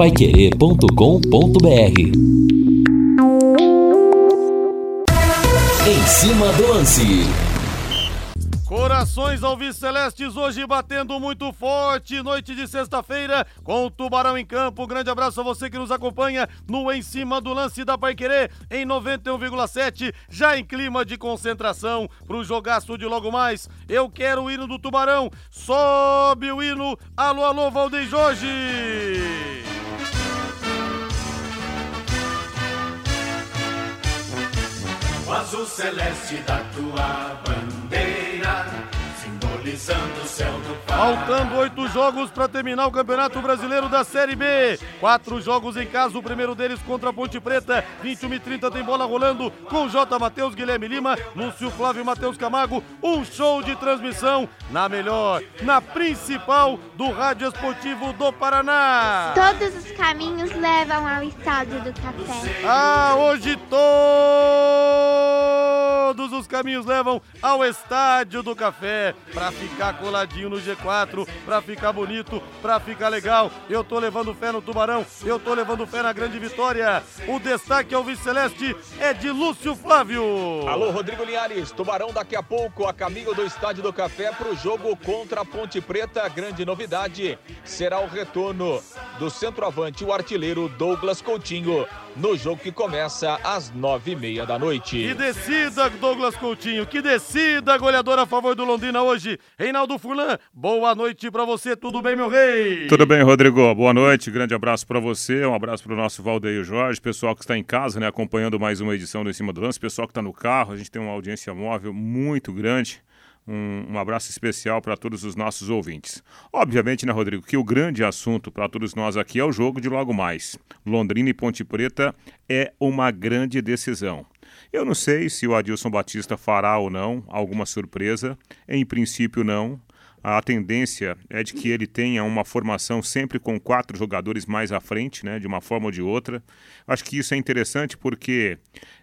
paiquerê.com.br Em cima do lance. Corações Alves Celestes hoje batendo muito forte, noite de sexta-feira, com o Tubarão em campo. grande abraço a você que nos acompanha no Em Cima do Lance da Paiquerê, em 91,7, já em clima de concentração pro jogaço de logo mais. Eu quero o hino do Tubarão, sobe o hino, alô, alô, Valdeir Jorge! Azul celeste da tua bandeira, Faltando oito jogos para terminar o Campeonato Brasileiro da Série B. Quatro jogos em casa, o primeiro deles contra a Ponte Preta. 21 e 30 tem bola rolando com J. Matheus, Guilherme Lima, Lúcio Flávio e Matheus Camargo. Um show de transmissão na melhor, na principal do Rádio Esportivo do Paraná. Todos os caminhos levam ao Estádio do Café. Ah, hoje todos os caminhos levam ao Estádio do Café para ficar coladinho no G4, para ficar bonito, para ficar legal. Eu tô levando fé no Tubarão, eu tô levando fé na grande vitória. O destaque ao vice-celeste é de Lúcio Flávio. Alô, Rodrigo Linhares. Tubarão daqui a pouco a caminho do Estádio do Café para o jogo contra a Ponte Preta. Grande novidade será o retorno do centroavante, o artilheiro Douglas Coutinho, no jogo que começa às nove e meia da noite. Que descida, Douglas Coutinho, que descida, goleador a favor do Londrina hoje. Reinaldo Furlan, boa noite para você, tudo bem, meu rei? Tudo bem, Rodrigo, boa noite, grande abraço para você, um abraço para o nosso Valdeir Jorge, pessoal que está em casa, né, acompanhando mais uma edição do Em Cima do Lance, pessoal que está no carro, a gente tem uma audiência móvel muito grande. Um, um, abraço especial para todos os nossos ouvintes. Obviamente, né, Rodrigo, que o grande assunto para todos nós aqui é o jogo de logo mais. Londrina e Ponte Preta é uma grande decisão. Eu não sei se o Adilson Batista fará ou não alguma surpresa. Em princípio, não. A tendência é de que ele tenha uma formação sempre com quatro jogadores mais à frente, né, de uma forma ou de outra. Acho que isso é interessante porque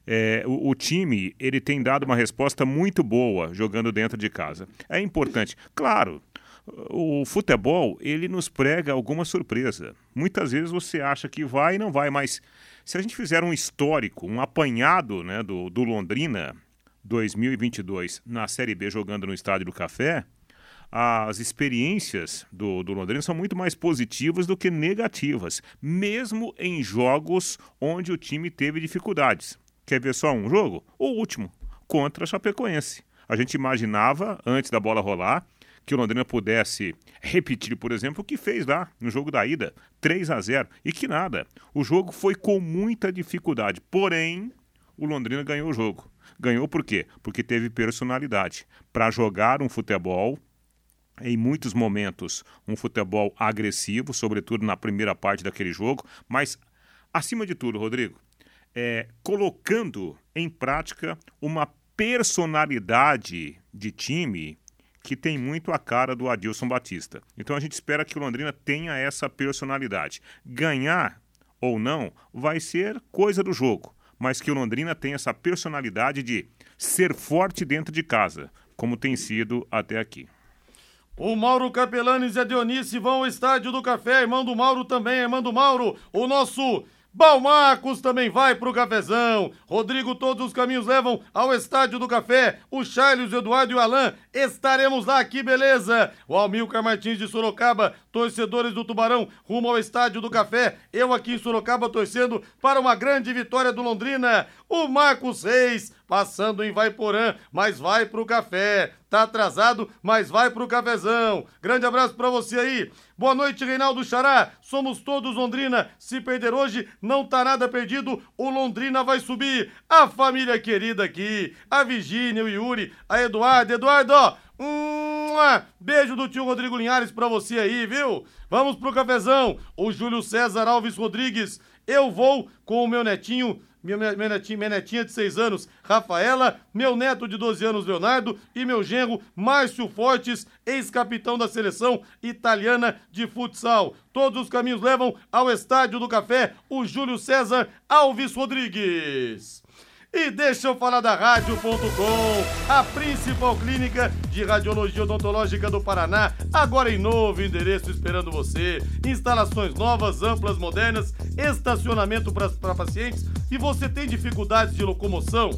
é, o, o, time ele tem dado uma resposta muito boa jogando dentro de casa. É importante. Claro, o futebol ele nos prega alguma surpresa. Muitas vezes você acha que vai e não vai, mas se a gente fizer um histórico, um apanhado né, do, do Londrina 2022 na Série B jogando no Estádio do Café, as experiências do, do Londrina são muito mais positivas do que negativas, mesmo em jogos onde o time teve dificuldades. Quer ver só um jogo? O último, contra a Chapecoense. A gente imaginava, antes da bola rolar, que o Londrina pudesse repetir, por exemplo, o que fez lá no jogo da ida, 3 a 0 e que nada. O jogo foi com muita dificuldade, porém, o Londrina ganhou o jogo. Ganhou por quê? Porque teve personalidade para jogar um futebol em muitos momentos, um futebol agressivo, sobretudo na primeira parte daquele jogo, mas, acima de tudo, Rodrigo, é, colocando em prática uma personalidade de time que tem muito a cara do Adilson Batista. Então a gente espera que o Londrina tenha essa personalidade. Ganhar ou não vai ser coisa do jogo, mas que o Londrina tenha essa personalidade de ser forte dentro de casa, como tem sido até aqui. O Mauro Capelanes e a Dionísio vão ao Estádio do Café, irmão do Mauro também, irmão do Mauro, o nosso Balmacos também vai pro cafezão. Rodrigo, todos os caminhos levam ao Estádio do Café. O Charles, o Eduardo e o Alain estaremos lá, que beleza. O Almilcar Martins de Sorocaba, torcedores do Tubarão, rumo ao Estádio do Café. Eu aqui em Sorocaba torcendo para uma grande vitória do Londrina. O Marcos Reis, passando em Vaiporã, mas vai pro café. Tá atrasado, mas vai pro cafezão. Grande abraço para você aí. Boa noite, Reinaldo Xará. Somos todos Londrina. Se perder hoje, não tá nada perdido. O Londrina vai subir. A família querida aqui, a Virgínia, o Yuri, a Eduardo. Eduardo. Beijo do tio Rodrigo Linhares pra você aí, viu? Vamos pro cafezão. O Júlio César Alves Rodrigues. Eu vou com o meu netinho minha, minha, netinha, minha netinha de 6 anos, Rafaela, meu neto de 12 anos, Leonardo, e meu genro, Márcio Fortes, ex-capitão da seleção italiana de futsal. Todos os caminhos levam ao Estádio do Café, o Júlio César Alves Rodrigues. E deixa eu falar da Rádio.com, a principal clínica de radiologia odontológica do Paraná, agora em novo endereço esperando você. Instalações novas, amplas, modernas, estacionamento para pacientes e você tem dificuldades de locomoção?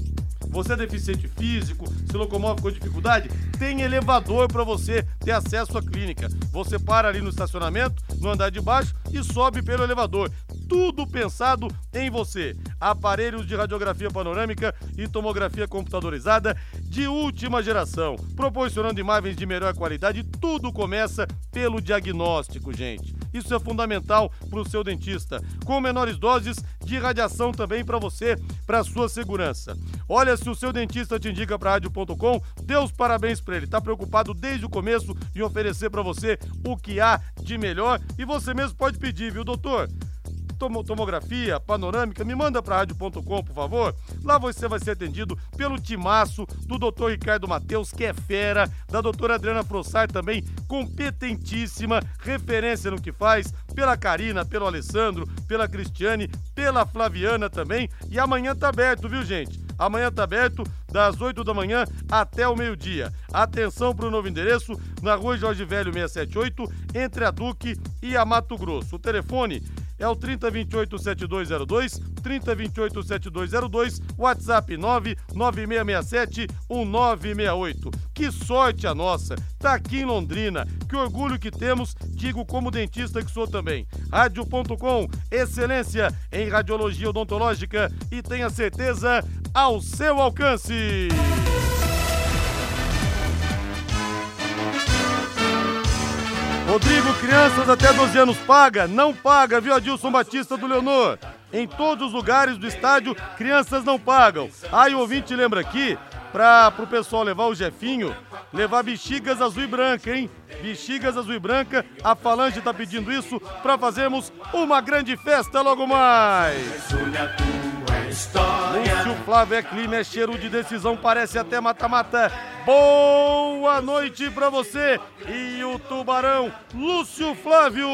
Você é deficiente físico, se locomove com dificuldade? Tem elevador para você ter acesso à clínica. Você para ali no estacionamento, no andar de baixo e sobe pelo elevador. Tudo pensado em você. Aparelhos de radiografia panorâmica e tomografia computadorizada de última geração, proporcionando imagens de melhor qualidade. Tudo começa pelo diagnóstico, gente. Isso é fundamental para o seu dentista. Com menores doses de radiação também para você, para sua segurança. Olha, se o seu dentista te indica para rádio.com, dê os parabéns para ele. Está preocupado desde o começo em oferecer para você o que há de melhor e você mesmo pode pedir, viu, doutor? Tomografia panorâmica, me manda para rádio.com, por favor. Lá você vai ser atendido pelo timaço do Dr. Ricardo Mateus, que é fera, da doutora Adriana Frossai também, competentíssima, referência no que faz, pela Karina, pelo Alessandro, pela Cristiane, pela Flaviana também. E amanhã tá aberto, viu, gente? Amanhã tá aberto das 8 da manhã até o meio-dia. Atenção para o novo endereço, na rua Jorge Velho 678, entre a Duque e a Mato Grosso. O telefone é o 3028-7202, 3028-7202, WhatsApp 99667-1968. Que sorte a nossa! Tá aqui em Londrina. Que orgulho que temos, digo como dentista que sou também. Rádio.com, excelência em radiologia odontológica e tenha certeza ao seu alcance. Rodrigo, crianças até 12 anos paga? Não paga, viu, Adilson Batista do Leonor? Em todos os lugares do estádio, crianças não pagam. Aí o ouvinte lembra aqui, para o pessoal levar o Jefinho, levar bexigas azul e branca, hein? Bexigas azul e branca, a Falange tá pedindo isso para fazermos uma grande festa logo mais. Lúcio Flávio é clima, é cheiro de decisão, parece até mata-mata. Boa noite pra você e o Tubarão, Lúcio Flávio.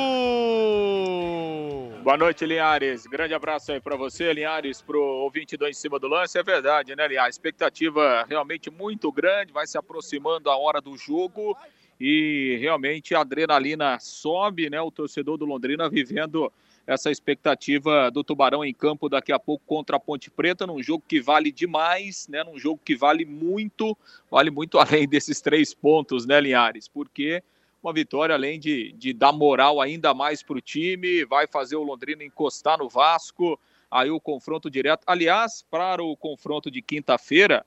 Boa noite, Linhares. Grande abraço aí pra você, Linhares, pro ouvinte do Em Cima do Lance. É verdade, né, Linhares? Expectativa realmente muito grande, vai se aproximando a hora do jogo e realmente a adrenalina sobe, né? O torcedor do Londrina vivendo essa expectativa do Tubarão em campo daqui a pouco contra a Ponte Preta, num jogo que vale demais, né? Num jogo que vale muito, vale muito além desses três pontos, né, Linhares? Porque uma vitória, além de, de dar moral ainda mais para o time, vai fazer o Londrina encostar no Vasco. Aí o confronto direto. Aliás, para o confronto de quinta-feira,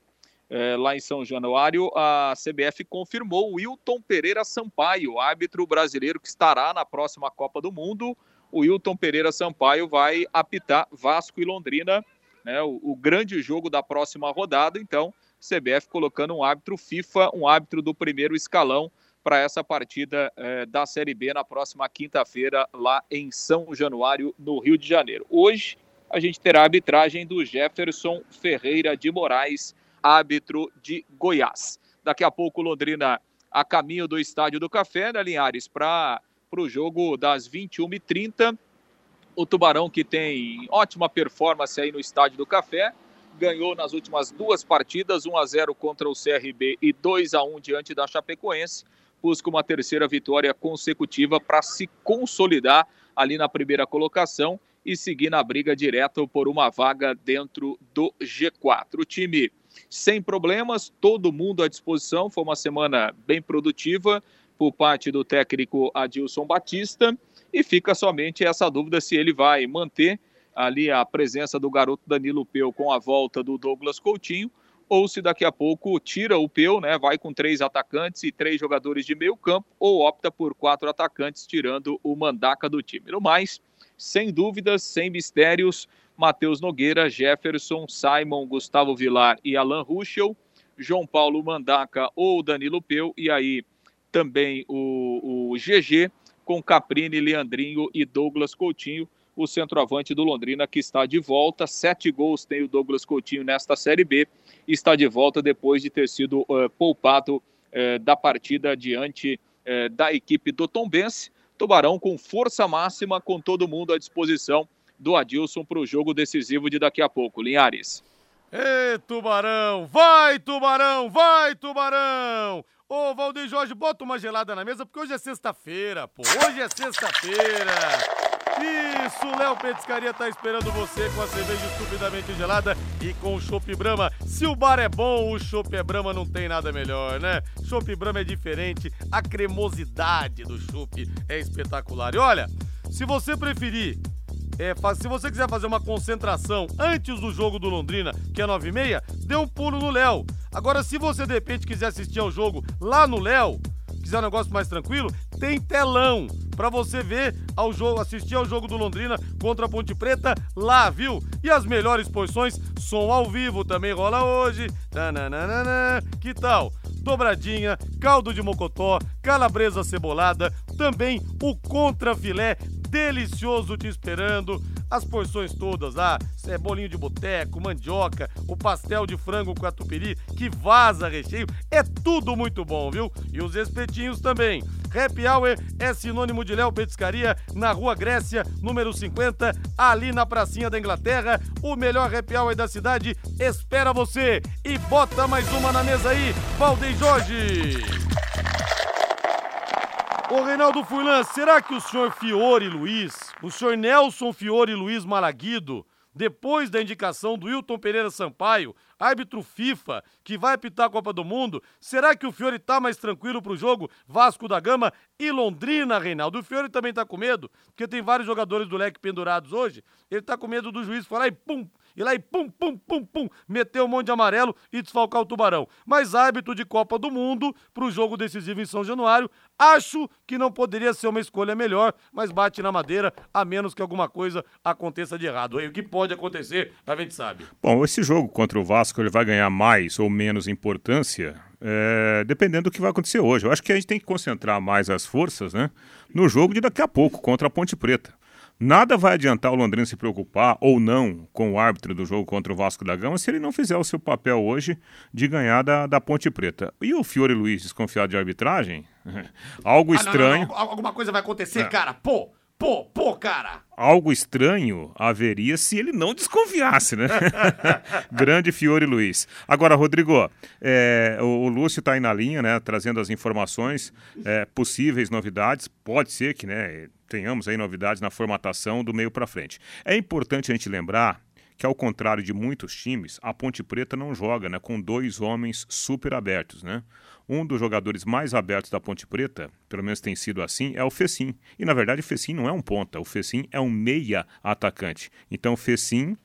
é, lá em São Januário, a CBF confirmou o Wilton Pereira Sampaio, árbitro brasileiro que estará na próxima Copa do Mundo o Wilton Pereira Sampaio vai apitar Vasco e Londrina, né, o, o grande jogo da próxima rodada. Então, CBF colocando um árbitro FIFA, um árbitro do primeiro escalão para essa partida eh, da Série B na próxima quinta-feira, lá em São Januário, no Rio de Janeiro. Hoje, a gente terá a arbitragem do Jefferson Ferreira de Moraes, árbitro de Goiás. Daqui a pouco, Londrina a caminho do Estádio do Café, né, Linhares, para para o jogo das 21h30. O Tubarão, que tem ótima performance aí no Estádio do Café, ganhou nas últimas duas partidas, 1 a 0 contra o CRB e 2 a 1 diante da Chapecoense. Busca uma terceira vitória consecutiva para se consolidar ali na primeira colocação e seguir na briga direto por uma vaga dentro do G4. O time sem problemas, todo mundo à disposição. Foi uma semana bem produtiva por parte do técnico Adilson Batista e fica somente essa dúvida se ele vai manter ali a presença do garoto Danilo Peu com a volta do Douglas Coutinho ou se daqui a pouco tira o Peu, né, vai com três atacantes e três jogadores de meio campo ou opta por quatro atacantes tirando o mandaca do time. No mais, sem dúvidas, sem mistérios, Matheus Nogueira, Jefferson, Simon, Gustavo Vilar e Alan Ruschel, João Paulo Mandaca ou Danilo Peu e aí também o, o GG, com Caprini, Leandrinho e Douglas Coutinho, o centroavante do Londrina, que está de volta. Sete gols tem o Douglas Coutinho nesta Série B. Está de volta depois de ter sido uh, poupado uh, da partida diante uh, da equipe do Tombense. Tubarão com força máxima, com todo mundo à disposição do Adilson para o jogo decisivo de daqui a pouco. Linhares. Ê, tubarão! Vai, tubarão! Vai, tubarão! Ô, Valdeir Jorge, bota uma gelada na mesa, porque hoje é sexta-feira, pô. Hoje é sexta-feira. Isso, Léo Petiscaria tá esperando você com a cerveja estupidamente gelada e com o Chopp Brahma. Se o bar é bom, o Chopp é Brahma não tem nada melhor, né? Chopp Brahma é diferente, a cremosidade do Chopp é espetacular. E olha, se você preferir é, se você quiser fazer uma concentração antes do jogo do Londrina, que é 9 e meia, dê um pulo no Léo. Agora, se você de repente quiser assistir ao jogo lá no Léo, quiser um negócio mais tranquilo, tem telão para você ver ao jogo, assistir ao jogo do Londrina contra a Ponte Preta lá, viu? E as melhores posições, som ao vivo também rola hoje. Tananana, que tal? Dobradinha, caldo de mocotó, calabresa cebolada, também o contrafilé delicioso te esperando. As porções todas lá, é bolinho de boteco, mandioca, o pastel de frango com catupiry, que vaza recheio, é tudo muito bom, viu? E os espetinhos também. Happy Hour é sinônimo de Léo Petiscaria, na Rua Grécia, número 50, ali na pracinha da Inglaterra. O melhor Happy Hour da cidade espera você. E bota mais uma na mesa aí, Valdem Jorge. Ô Reinaldo Furlan, será que o senhor Fiore Luiz, o senhor Nelson Fiore Luiz Malaguido, depois da indicação do Wilton Pereira Sampaio, árbitro FIFA, que vai apitar a Copa do Mundo, será que o Fiore tá mais tranquilo pro jogo Vasco da Gama e Londrina, Reinaldo? O Fiore também tá com medo, porque tem vários jogadores do leque pendurados hoje, ele tá com medo do juiz falar e pum, ir lá e pum, pum, pum, pum, meter um monte de amarelo e desfalcar o Tubarão. Mas árbitro de Copa do Mundo para o jogo decisivo em São Januário, acho que não poderia ser uma escolha melhor, mas bate na madeira, a menos que alguma coisa aconteça de errado. o que pode acontecer, a gente sabe. Bom, esse jogo contra o Vasco ele vai ganhar mais ou menos importância é, dependendo do que vai acontecer hoje. Eu acho que a gente tem que concentrar mais as forças né, no jogo de daqui a pouco, contra a Ponte Preta. Nada vai adiantar o Londrina se preocupar ou não com o árbitro do jogo contra o Vasco da Gama se ele não fizer o seu papel hoje de ganhar da, da Ponte Preta. E o Fiore Luiz desconfiado de arbitragem? Algo estranho. Ah, não, não, não. Alguma coisa vai acontecer, é. cara. Pô, Pô, pô, cara! Algo estranho haveria se ele não desconfiasse, né? Grande Fiore Luiz. Agora, Rodrigo, é, o, o, Lúcio está aí na linha, né? Trazendo as informações, é, possíveis novidades. Pode ser que, né? Tenhamos aí novidades na formatação do meio para frente. É importante a gente lembrar que ao contrário de muitos times, a Ponte Preta não joga né, com dois homens super abertos. Né? Um dos jogadores mais abertos da Ponte Preta, pelo menos tem sido assim, é o Fecim. E na verdade o Fecim não é um ponta, o Fecim é um meia atacante. Então o Fecim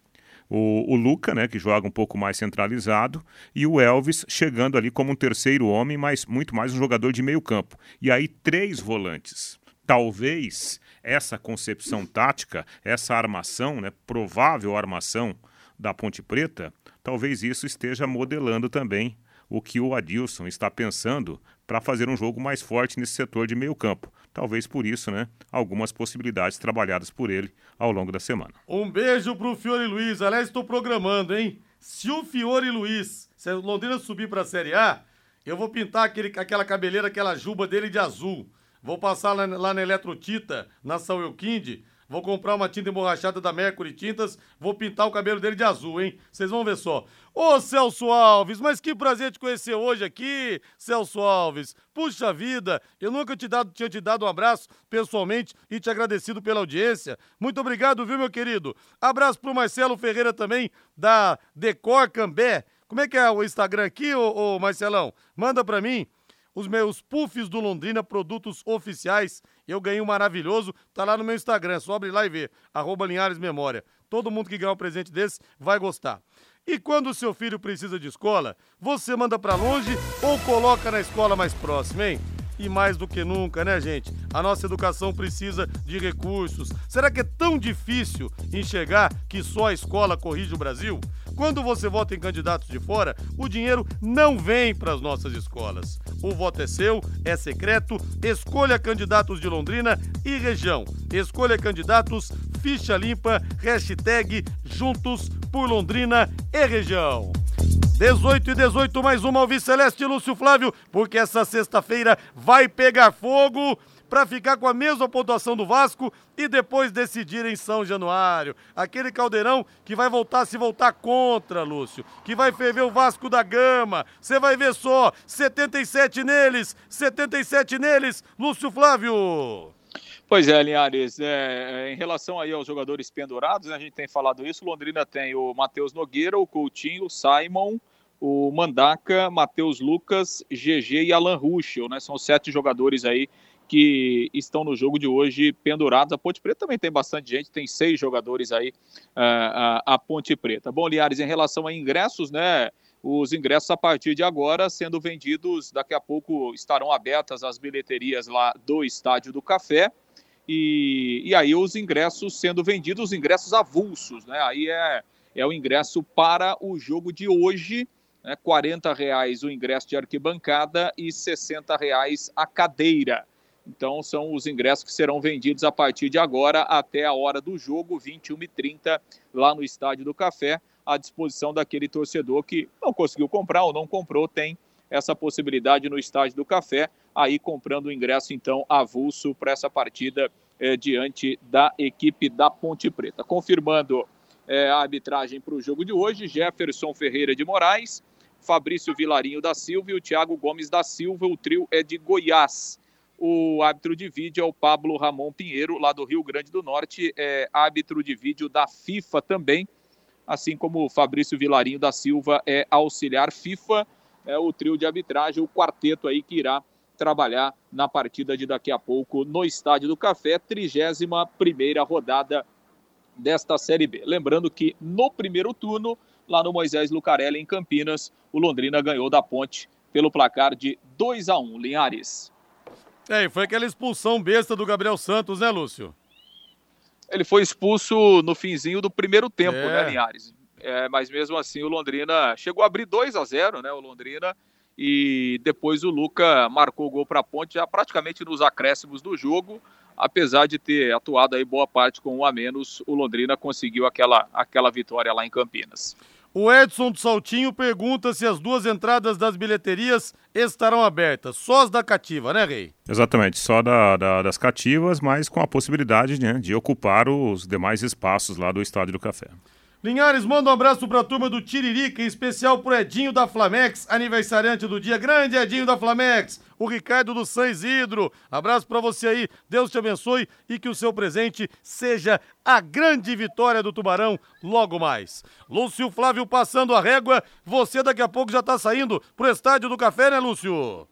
o, o, Luca, né, que joga um pouco mais centralizado, e o Elvis chegando ali como um terceiro homem, mas muito mais um jogador de meio campo. E aí três volantes. Talvez essa concepção tática, essa armação, né, provável armação da Ponte Preta, talvez isso esteja modelando também o que o Adilson está pensando para fazer um jogo mais forte nesse setor de meio campo. Talvez por isso, né, algumas possibilidades trabalhadas por ele ao longo da semana. Um beijo pro Fiore Luiz. Aliás, estou programando, hein? Se o Fiore Luiz, se o Londrina subir para a Série A, eu vou pintar aquele, aquela cabeleira, aquela juba dele de azul. Vou passar lá, lá na Eletrotita, na São Euquinde. Vou comprar uma tinta emborrachada da Mercury Tintas. Vou pintar o cabelo dele de azul, hein? Vocês vão ver só. Ô Celso Alves, mas que prazer te conhecer hoje aqui, Celso Alves. Puxa vida, eu nunca te dado, tinha te dado um abraço pessoalmente e te agradecido pela audiência. Muito obrigado, viu, meu querido? Abraço pro Marcelo Ferreira também, da Decor Cambé. Como é que é o Instagram aqui, ô, ô Marcelão? Manda pra mim os meus puffs do Londrina, produtos oficiais. Eu ganhei um maravilhoso, tá lá no meu Instagram, só abre lá e vê, arroba Linhares Memória. Todo mundo que ganhar um presente desse vai gostar. E quando o seu filho precisa de escola, você manda para longe ou coloca na escola mais próxima, hein? E mais do que nunca, né, gente? A nossa educação precisa de recursos. Será que é tão difícil enxergar que só a escola corrige o Brasil? Quando você vota em candidatos de fora, o dinheiro não vem para as nossas escolas. O voto é seu, é secreto. Escolha candidatos de Londrina e região. Escolha candidatos, ficha limpa, hashtag Juntos por Londrina e região. 18 e 18, mais uma Alvi Celeste Lúcio Flávio, porque essa sexta-feira vai pegar fogo para ficar com a mesma pontuação do Vasco e depois decidir em São Januário. Aquele caldeirão que vai voltar a se voltar contra, Lúcio, que vai ferver o Vasco da Gama. Você vai ver só, 77 neles, 77 neles, Lúcio Flávio. Pois é, Linhares, é, em relação aí aos jogadores pendurados, né, a gente tem falado isso, Londrina tem o Matheus Nogueira, o Coutinho, o Simon, o Mandaca, Matheus Lucas, GG e Alan Ruschel, né? São sete jogadores aí que estão no jogo de hoje pendurados. A Ponte Preta também tem bastante gente, tem seis jogadores aí uh, a, a Ponte Preta. Bom, Liares, em relação a ingressos, né? Os ingressos a partir de agora sendo vendidos, daqui a pouco estarão abertas as bilheterias lá do Estádio do Café. E, e aí os ingressos sendo vendidos, os ingressos avulsos, né? Aí é, é o ingresso para o jogo de hoje né, 40 reais o ingresso de arquibancada e 60 reais a cadeira. Então são os ingressos que serão vendidos a partir de agora até a hora do jogo, 21h30, lá no Estádio do Café, à disposição daquele torcedor que não conseguiu comprar ou não comprou, tem essa possibilidade no Estádio do Café, aí comprando o ingresso então avulso para essa partida eh, diante da equipe da Ponte Preta. Confirmando eh, a arbitragem para o jogo de hoje, Jefferson Ferreira de Moraes, Fabrício Vilarinho da Silva e o Thiago Gomes da Silva. O trio é de Goiás. O árbitro de vídeo é o Pablo Ramon Pinheiro, lá do Rio Grande do Norte, é árbitro de vídeo da FIFA também, assim como o Fabrício Vilarinho da Silva é auxiliar FIFA, é o trio de arbitragem, o quarteto aí que irá trabalhar na partida de daqui a pouco no Estádio do Café, 31 primeira rodada desta Série B. Lembrando que no primeiro turno lá no Moisés Lucarelli, em Campinas. O Londrina ganhou da Ponte pelo placar de 2 a 1 Linhares. É, e foi aquela expulsão besta do Gabriel Santos, né, Lúcio? Ele foi expulso no finzinho do primeiro tempo, né, é. né, Linhares? É, mas mesmo assim o Londrina chegou a abrir 2 a 0 né, o Londrina, e depois o Luca marcou o gol para a Ponte já praticamente nos acréscimos do jogo apesar de ter atuado aí boa parte com um a menos, o Londrina conseguiu aquela, aquela vitória lá em Campinas. O Edson do Saltinho pergunta se as duas entradas das bilheterias estarão abertas. Só as da cativa, né, Rei? Exatamente, só da, da, das cativas, mas com a possibilidade né, de ocupar os demais espaços lá do Estádio do Café. Linhares, manda um abraço pra turma do Tiririca, em especial pro Edinho da Flamex, aniversariante do dia. Grande Edinho da Flamex, o Ricardo do San Isidro. Abraço para você aí, Deus te abençoe e que o seu presente seja a grande vitória do Tubarão logo mais. Lúcio Flávio passando a régua, você daqui a pouco já tá saindo pro Estádio do Café, né, Lúcio?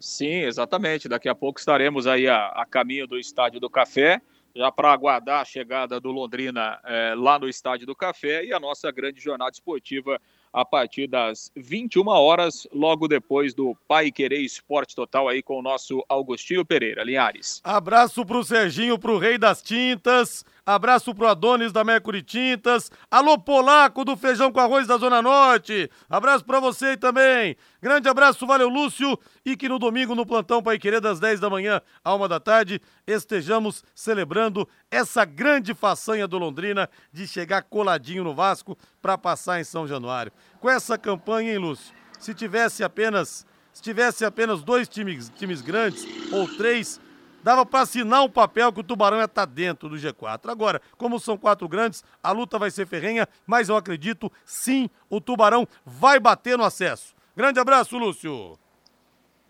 Sim, exatamente. Daqui a pouco estaremos aí a, a caminho do Estádio do Café já para aguardar a chegada do Londrina é, lá no Estádio do Café e a nossa grande jornada esportiva a partir das 21 horas, logo depois do Pai Querer Esporte Total aí com o nosso Augustinho Pereira. Linhares. Abraço pro Serginho, pro Rei das Tintas. Abraço pro Adonis da Mercury Tintas. Alô, Polaco do Feijão com Arroz da Zona Norte. Abraço para você também. Grande abraço, valeu, Lúcio. E que no domingo, no plantão Pai Querer, das 10 da manhã à 1 da tarde, estejamos celebrando essa grande façanha do Londrina de chegar coladinho no Vasco para passar em São Januário. Com essa campanha, hein, Lúcio? Se tivesse apenas. Se tivesse apenas dois times, times grandes ou três, dava para assinar um papel que o Tubarão ia estar tá dentro do G4. Agora, como são quatro grandes, a luta vai ser ferrenha, mas eu acredito, sim, o Tubarão vai bater no acesso. Grande abraço, Lúcio.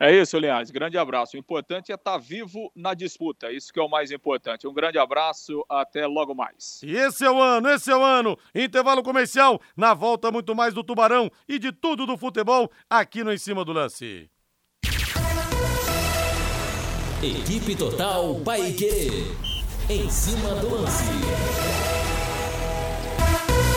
É isso, Linhares. Grande abraço. O importante é estar tá vivo na disputa. Isso que é o mais importante. Um grande abraço. Até logo mais. E esse é o ano, esse é o ano. Intervalo comercial. Na volta, muito mais do Tubarão e de tudo do futebol aqui no Em Cima do Lance. Equipe Total Paique. Em cima do lance.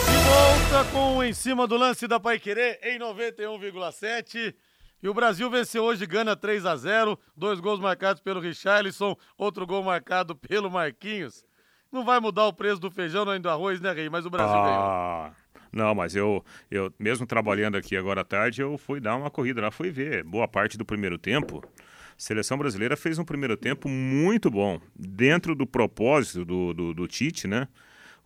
De volta com o Em Cima do Lance da Paiquerê em 91,7. E o Brasil venceu hoje, Gana 3 a 0 dois gols marcados pelo Richarlison, outro gol marcado pelo Marquinhos. Não vai mudar o preço do feijão nem do arroz, né, Rei? Mas o Brasil ah, ganhou. Não, mas eu, eu, mesmo trabalhando aqui agora à tarde, eu fui dar uma corrida lá, fui ver boa parte do primeiro tempo seleção brasileira fez um primeiro tempo muito bom, dentro do propósito do, do, do Tite, né?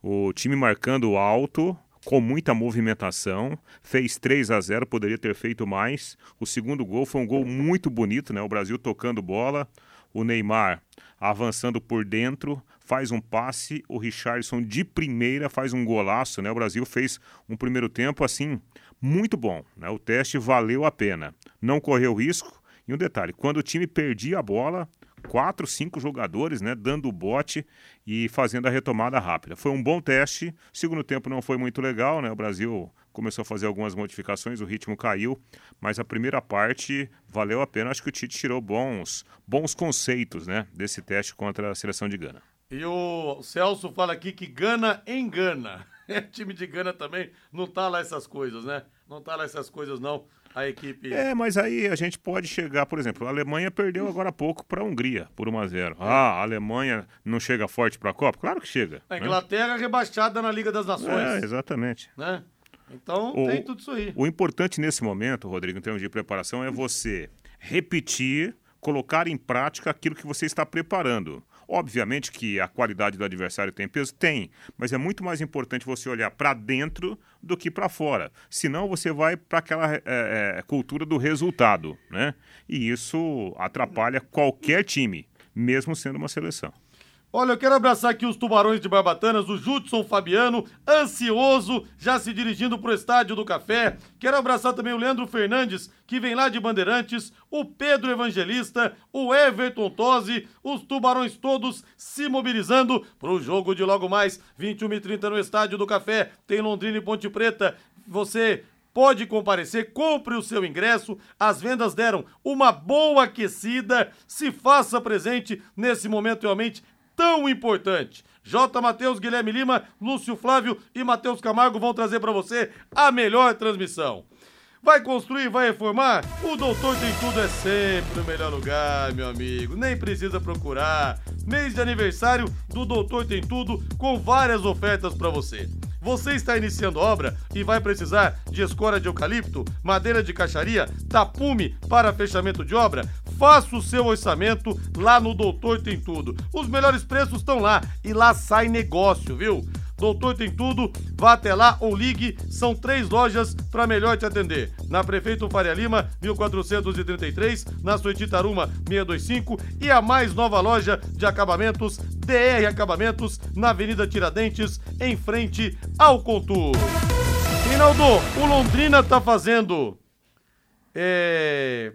O time marcando alto, com muita movimentação, fez 3 a 0 poderia ter feito mais. O segundo gol foi um gol muito bonito, né? O Brasil tocando bola, o Neymar avançando por dentro, faz um passe, o Richardson de primeira faz um golaço, né? O Brasil fez um primeiro tempo assim muito bom, né? O teste valeu a pena. Não correu risco. E um detalhe, quando o time perdia a bola, quatro, cinco jogadores, né, dando o bote e fazendo a retomada rápida. Foi um bom teste. Segundo tempo não foi muito legal, né? O Brasil começou a fazer algumas modificações, o ritmo caiu, mas a primeira parte valeu a pena. Acho que o Tite tirou bons, bons conceitos, né, desse teste contra a seleção de Gana. E o Celso fala aqui que Gana engana. É time de Gana também, não tá lá essas coisas, né? Não tá lá essas coisas não. A equipe. É, mas aí a gente pode chegar, por exemplo, a Alemanha perdeu agora há pouco para a Hungria por 1 a 0. Ah, a Alemanha não chega forte para a Copa? Claro que chega. A né? Inglaterra rebaixada na Liga das Nações. É, exatamente. Né? Então O- tem tudo isso aí. O importante nesse momento, Rodrigo, em termos de preparação, é você repetir, colocar em prática aquilo que você está preparando. Obviamente que a qualidade do adversário tem peso? Tem, mas é muito mais importante você olhar para dentro do que para fora. Senão você vai para aquela é, cultura do resultado, né? E isso atrapalha qualquer time, mesmo sendo uma seleção. Olha, eu quero abraçar aqui os tubarões de Barbatanas, o Judson Fabiano, ansioso, já se dirigindo pro Estádio do Café. Quero abraçar também o Leandro Fernandes, que vem lá de Bandeirantes, o Pedro Evangelista, o Everton Tosi, os tubarões todos se mobilizando pro jogo de logo mais, 21h30 no Estádio do Café. Tem Londrina e Ponte Preta. Você pode comparecer, compre o seu ingresso. As vendas deram uma boa aquecida. Se faça presente nesse momento realmente tão importante. J. Matheus, Guilherme Lima, Lúcio Flávio e Matheus Camargo vão trazer para você a melhor transmissão. Vai construir, vai reformar? O Doutor Tem Tudo é sempre o melhor lugar, meu amigo. Nem precisa procurar. Mês de aniversário do Doutor Tem Tudo com várias ofertas para você. Você está iniciando obra e vai precisar de escora de eucalipto, madeira de caixaria, tapume para fechamento de obra? Faça o seu orçamento lá no Doutor Tem Tudo. Os melhores preços estão lá e lá sai negócio, viu? Doutor Tem Tudo, vá até lá ou ligue, são três lojas para melhor te atender. Na Prefeito Faria Lima, 1433, na Suíte Taruma, 625 e a mais nova loja de acabamentos, DR Acabamentos, na Avenida Tiradentes, em frente ao Contur. Reinaldo, o Londrina tá fazendo, é,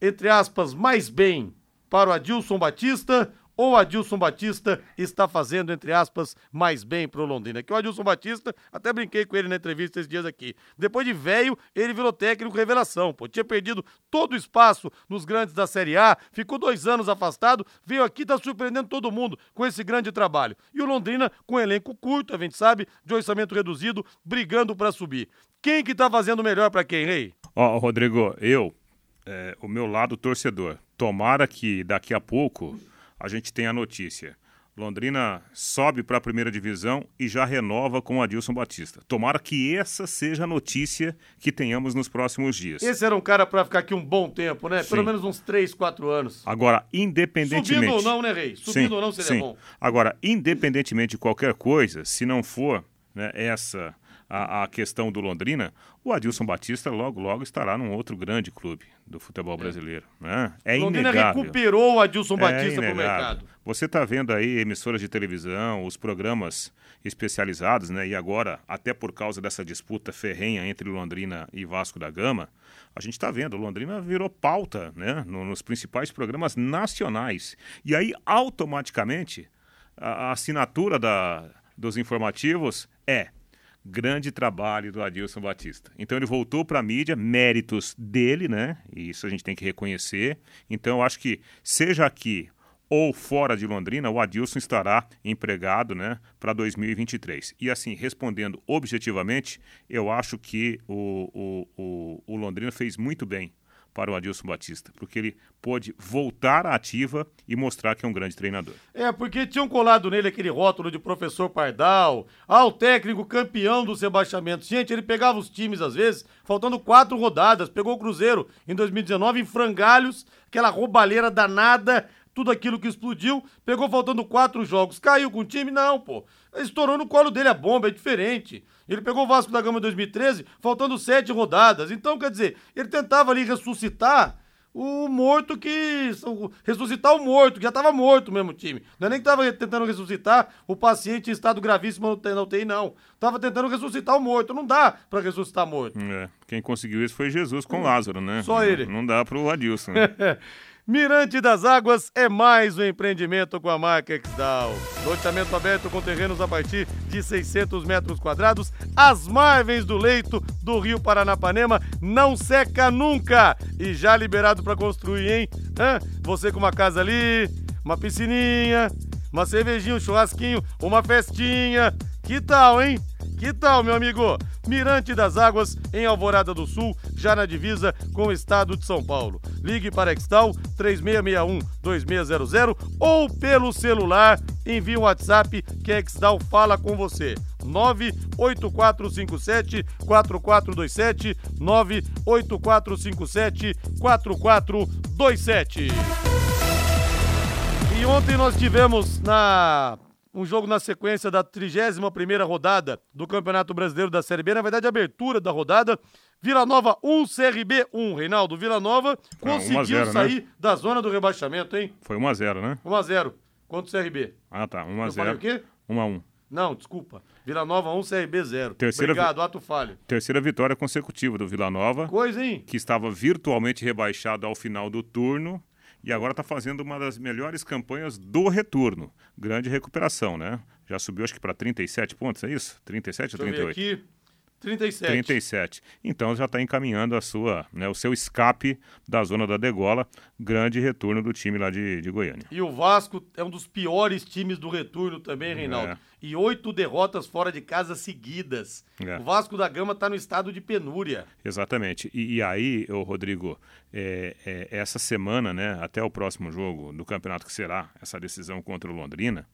entre aspas, mais bem para o Adilson Batista o Adilson Batista está fazendo, entre aspas, mais bem pro Londrina. Que o Adilson Batista, até brinquei com ele na entrevista esses dias aqui. Depois de velho, ele virou técnico revelação, pô. Tinha perdido todo o espaço nos grandes da Série A, ficou dois anos afastado, veio aqui, tá surpreendendo todo mundo com esse grande trabalho. E o Londrina, com um elenco curto, a gente sabe, de orçamento reduzido, brigando para subir. Quem que tá fazendo melhor para quem, Rei? Ó, Rodrigo, eu, é, o meu lado torcedor, tomara que daqui a pouco a gente tenha a notícia. Londrina sobe para a primeira divisão e já renova com Adilson Batista. Tomara que essa seja a notícia que tenhamos nos próximos dias. Esse era um cara para ficar aqui um bom tempo, né? Pelo Sim. menos uns 3, 4 anos. Agora, independentemente. Subindo ou não, né, Rei? Subindo Sim, ou não seria sim. bom. Agora, independentemente de qualquer coisa, se não for né, essa a, a questão do Londrina, o Adilson Batista logo, logo estará num outro grande clube do futebol brasileiro. Né? É Londrina inegável. recuperou o Adilson Batista é pro inegável. mercado. Você está vendo aí emissoras de televisão, os programas especializados, né? E agora, até por causa dessa disputa ferrenha entre Londrina e Vasco da Gama, a gente está vendo, Londrina virou pauta, né? no- Nos principais programas nacionais. E aí, automaticamente, a, a assinatura da, dos informativos é grande trabalho do Adilson Batista. Então ele voltou para a mídia, méritos dele, né? E isso a gente tem que reconhecer. Então eu acho que seja aqui ou fora de Londrina, o Adilson estará empregado, né, para 2023. E assim, respondendo objetivamente, eu acho que o, o, o, o Londrina fez muito bem para o Adilson Batista, porque ele pôde voltar à ativa e mostrar que é um grande treinador. É, porque tinham colado nele aquele rótulo de professor Pardal, ah, o técnico campeão dos rebaixamentos. Gente, ele pegava os times às vezes, faltando quatro rodadas, pegou o Cruzeiro em 2019 em frangalhos, aquela roubalheira danada, tudo aquilo que explodiu, pegou faltando quatro jogos, caiu com o time? Não, pô. Estourou no colo dele a bomba, é diferente. Ele pegou o Vasco da Gama em 2013, faltando sete rodadas. Então, quer dizer, ele tentava ali ressuscitar o morto que. ressuscitar o morto, que já estava morto mesmo o time. Não é nem que estava tentando ressuscitar o paciente em estado gravíssimo na UTI, não. Tava tentando ressuscitar o morto. Não dá para ressuscitar morto. É, quem conseguiu isso foi Jesus com Lázaro, né? Só ele. Não, não dá pro Adilson. Mirante das Águas é mais um empreendimento com a marca Exdal. Loteamento aberto com terrenos a partir de 600 metros quadrados, às margens do leito do Rio Paranapanema, não seca nunca. E já liberado para construir, hein? Hã? Você com uma casa ali, uma piscininha, uma cervejinha, um churrasquinho, uma festinha. Que tal, hein? Que tal, meu amigo? Mirante das Águas, em Alvorada do Sul, já na divisa com o estado de São Paulo. Ligue para Extal 3661-2600 ou pelo celular, envie um WhatsApp que a Extal fala com você. 98457-4427, 98457-4427. E ontem nós tivemos na um jogo na sequência da 31ª rodada do Campeonato Brasileiro da Série B, na verdade, abertura da rodada. Vila Nova 1, CRB 1. Reinaldo, Vila Nova conseguiu 0, né? sair né? da zona do rebaixamento, hein? Foi 1 x 0, né? 1 x 0 contra o CRB. Ah, tá. 1 x 0. o quê? 1 x 1. Não, desculpa. Vila Nova 1, CRB 0. Terceira Obrigado, ato falho. Terceira vitória consecutiva do Vila Nova. Coisa, hein? Que estava virtualmente rebaixado ao final do turno e agora está fazendo uma das melhores campanhas do retorno. Grande recuperação, né? Já subiu acho que para 37 pontos, é isso? 37 ou 38? Deixa eu ver aqui. 37. 37. Então já está encaminhando a sua, né, o seu escape da zona da degola. Grande retorno do time lá de, de Goiânia. E o Vasco é um dos piores times do retorno também, Reinaldo. É. E oito derrotas fora de casa seguidas. É. O Vasco da Gama está no estado de penúria. Exatamente. E, e aí, ô Rodrigo, é, é, essa semana, né, até o próximo jogo do campeonato que será essa decisão contra o Londrina,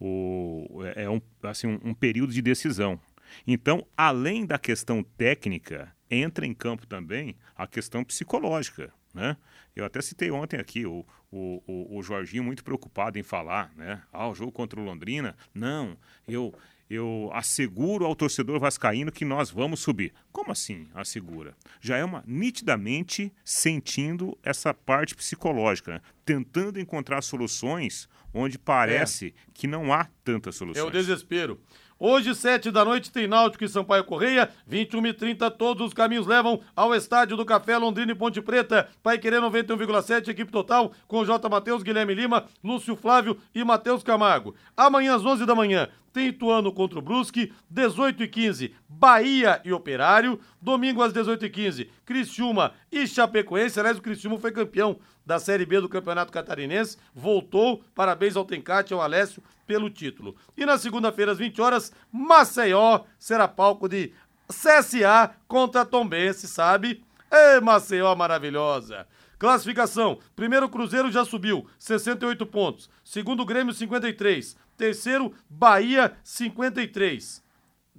o, é, é um, assim, um, um período de decisão. Então, além da questão técnica, entra em campo também a questão psicológica, né? Eu até citei ontem aqui o, o, o, o Jorginho muito preocupado em falar, né? Ah, o jogo contra o Londrina. Não, eu, eu asseguro ao torcedor vascaíno que nós vamos subir. Como assim assegura? Já é uma nitidamente sentindo essa parte psicológica, né? tentando encontrar soluções onde parece é. que não há tantas soluções. É o desespero. Hoje, sete da noite, tem Náutico e Sampaio Correia. 21 e 30 todos os caminhos levam ao Estádio do Café Londrina e Ponte Preta. Pai Querer 91,7, equipe total, com J. Matheus, Guilherme Lima, Lúcio Flávio e Matheus Camargo. Amanhã, às 11 da manhã, tem Ituano contra o Brusque, 18 e 15, Bahia e Operário, domingo às 18 e 15, Criciúma e Chapecoense, aliás o Criciúma foi campeão da Série B do Campeonato Catarinense, voltou, parabéns ao Tencate e ao Alessio pelo título. E na segunda-feira às 20 horas, Maceió será palco de CSA contra Tombense, sabe? Ê, Maceió maravilhosa! Classificação: primeiro Cruzeiro já subiu, 68 pontos. Segundo Grêmio, 53. Terceiro, Bahia, 53.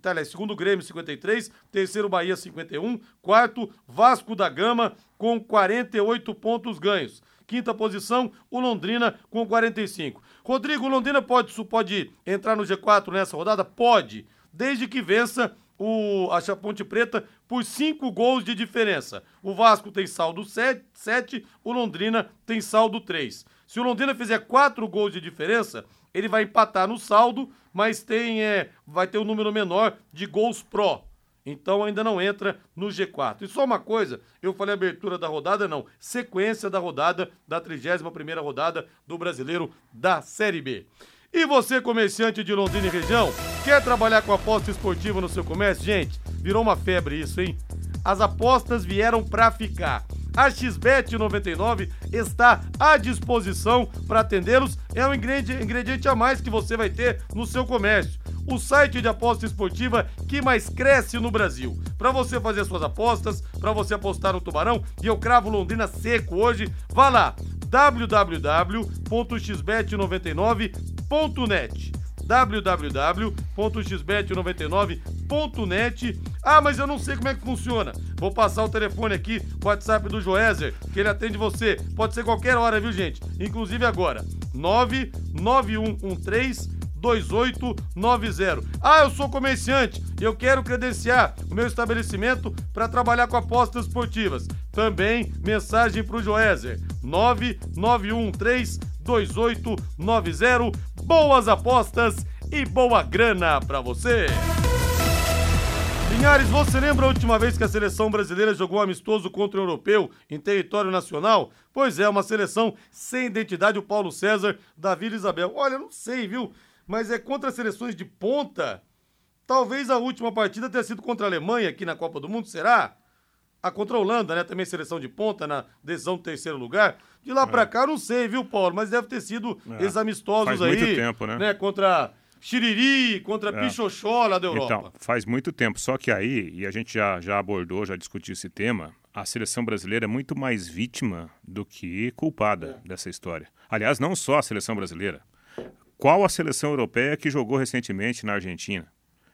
Tá, segundo Grêmio, 53. Terceiro, Bahia, 51. Quarto, Vasco da Gama, com 48 pontos ganhos. Quinta posição, o Londrina com 45. Rodrigo, o Londrina pode, pode entrar no G4 nessa rodada? Pode, desde que vença o, a Ponte Preta por cinco gols de diferença. O Vasco tem saldo 7, o Londrina tem saldo 3. Se o Londrina fizer quatro gols de diferença, ele vai empatar no saldo, mas tem, é, vai ter um número menor de gols pró. Então ainda não entra no G4. E só uma coisa, eu falei abertura da rodada, não, sequência da rodada da 31ª rodada do Brasileiro da Série B. E você, comerciante de Londrina e região, quer trabalhar com aposta esportiva no seu comércio? Gente, virou uma febre isso, hein? As apostas vieram para ficar. A XBET 99 está à disposição para atendê-los. É um ingrediente a mais que você vai ter no seu comércio. O site de aposta esportiva que mais cresce no Brasil. Para você fazer suas apostas, para você apostar no Tubarão, e eu cravo Londrina seco hoje, vá lá www.xbet99.net www.xbet99.net. Ah, mas eu não sei como é que funciona. Vou passar o telefone aqui, o WhatsApp do Joézer, que ele atende você. Pode ser qualquer hora, viu, gente? Inclusive agora. 99113 2890. Ah, eu sou comerciante e eu quero credenciar o meu estabelecimento para trabalhar com apostas esportivas. Também mensagem pro Joézer, 991132890. Boas apostas e boa grana pra você. Linhares, você lembra a última vez que a seleção brasileira jogou amistoso contra o europeu em território nacional? Pois é, uma seleção sem identidade, o Paulo César da Vila Isabel. Olha, não sei, viu? Mas é contra seleções de ponta. Talvez a última partida tenha sido contra a Alemanha aqui na Copa do Mundo, será? A contra a Holanda, né? Também seleção de ponta na decisão do terceiro lugar. De lá é. pra cá, não sei, viu, Paulo? Mas deve ter sido é. esses amistosos Faz aí. muito tempo, né? né? Contra Xiriri, contra é. Pichoxó lá da Europa. Então, faz muito tempo. Só que aí, e a gente já, já abordou, já discutiu esse tema, a seleção brasileira é muito mais vítima do que culpada é. dessa história. Aliás, não só a seleção brasileira. Qual a seleção europeia que jogou recentemente na Argentina?